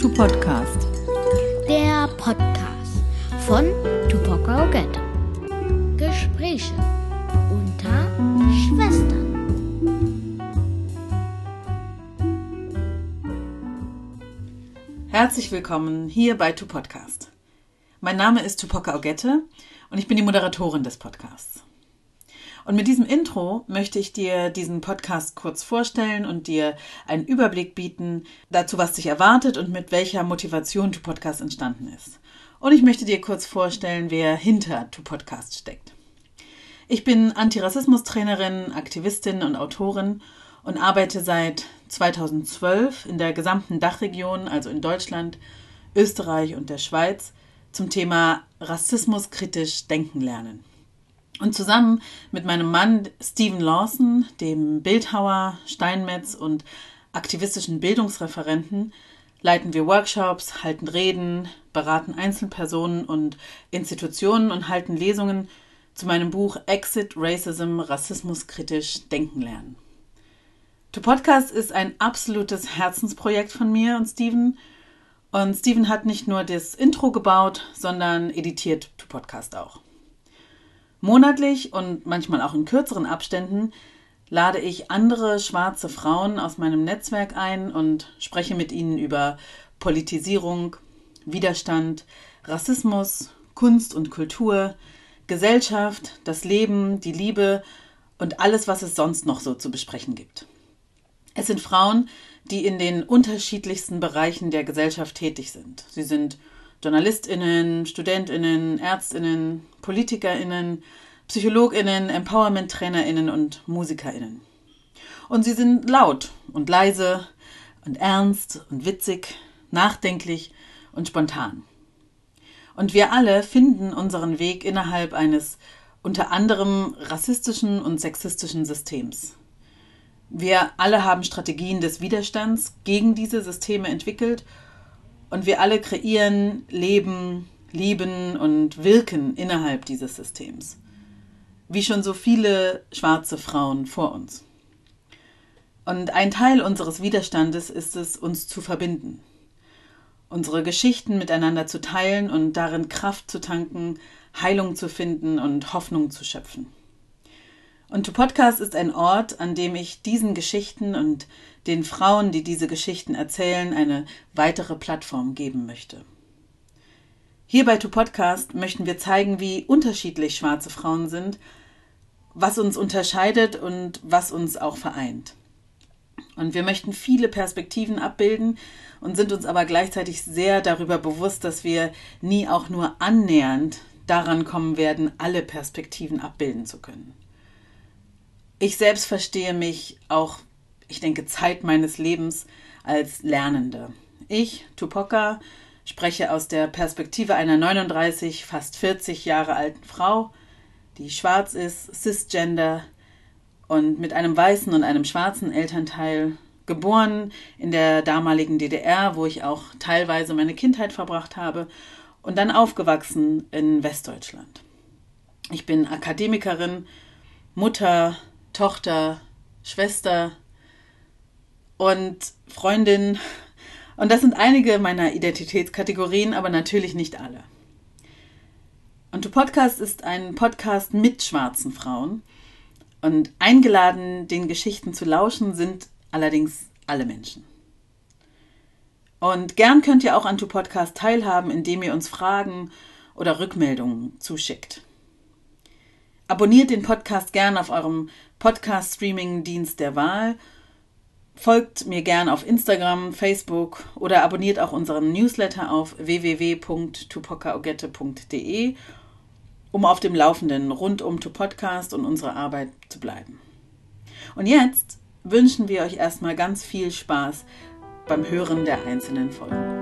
to Podcast. Der Podcast von Tupoka Ogette. Gespräche unter Schwestern. Herzlich willkommen hier bei To Podcast. Mein Name ist Tupoka Ogette und ich bin die Moderatorin des Podcasts. Und mit diesem Intro möchte ich dir diesen Podcast kurz vorstellen und dir einen Überblick bieten dazu, was dich erwartet und mit welcher Motivation To Podcast entstanden ist. Und ich möchte dir kurz vorstellen, wer hinter To Podcast steckt. Ich bin Antirassismus-Trainerin, Aktivistin und Autorin und arbeite seit 2012 in der gesamten Dachregion, also in Deutschland, Österreich und der Schweiz, zum Thema Rassismus kritisch denken lernen. Und zusammen mit meinem Mann Stephen Lawson, dem Bildhauer, Steinmetz und aktivistischen Bildungsreferenten, leiten wir Workshops, halten Reden, beraten Einzelpersonen und Institutionen und halten Lesungen zu meinem Buch Exit Racism Rassismus kritisch denken lernen. To Podcast ist ein absolutes Herzensprojekt von mir und Steven. Und Steven hat nicht nur das Intro gebaut, sondern editiert To Podcast auch. Monatlich und manchmal auch in kürzeren Abständen lade ich andere schwarze Frauen aus meinem Netzwerk ein und spreche mit ihnen über Politisierung, Widerstand, Rassismus, Kunst und Kultur, Gesellschaft, das Leben, die Liebe und alles, was es sonst noch so zu besprechen gibt. Es sind Frauen, die in den unterschiedlichsten Bereichen der Gesellschaft tätig sind. Sie sind JournalistInnen, StudentInnen, ÄrztInnen, PolitikerInnen, PsychologInnen, Empowerment-TrainerInnen und MusikerInnen. Und sie sind laut und leise und ernst und witzig, nachdenklich und spontan. Und wir alle finden unseren Weg innerhalb eines unter anderem rassistischen und sexistischen Systems. Wir alle haben Strategien des Widerstands gegen diese Systeme entwickelt und wir alle kreieren, leben, lieben und wirken innerhalb dieses Systems. Wie schon so viele schwarze Frauen vor uns. Und ein Teil unseres Widerstandes ist es, uns zu verbinden. Unsere Geschichten miteinander zu teilen und darin Kraft zu tanken, Heilung zu finden und Hoffnung zu schöpfen. Und To Podcast ist ein Ort, an dem ich diesen Geschichten und den Frauen, die diese Geschichten erzählen, eine weitere Plattform geben möchte. Hier bei To Podcast möchten wir zeigen, wie unterschiedlich schwarze Frauen sind, was uns unterscheidet und was uns auch vereint. Und wir möchten viele Perspektiven abbilden und sind uns aber gleichzeitig sehr darüber bewusst, dass wir nie auch nur annähernd daran kommen werden, alle Perspektiven abbilden zu können. Ich selbst verstehe mich auch, ich denke, Zeit meines Lebens als Lernende. Ich, Tupoka, spreche aus der Perspektive einer 39, fast 40 Jahre alten Frau, die schwarz ist, cisgender und mit einem weißen und einem schwarzen Elternteil, geboren in der damaligen DDR, wo ich auch teilweise meine Kindheit verbracht habe, und dann aufgewachsen in Westdeutschland. Ich bin Akademikerin, Mutter, Tochter, Schwester und Freundin. Und das sind einige meiner Identitätskategorien, aber natürlich nicht alle. Und der Podcast ist ein Podcast mit schwarzen Frauen. Und eingeladen, den Geschichten zu lauschen, sind allerdings alle Menschen. Und gern könnt ihr auch an To Podcast teilhaben, indem ihr uns Fragen oder Rückmeldungen zuschickt. Abonniert den Podcast gern auf eurem Podcast-Streaming-Dienst der Wahl. Folgt mir gern auf Instagram, Facebook oder abonniert auch unseren Newsletter auf www.tupokaogette.de, um auf dem Laufenden rund um To Podcast und unsere Arbeit zu bleiben. Und jetzt wünschen wir euch erstmal ganz viel Spaß beim Hören der einzelnen Folgen.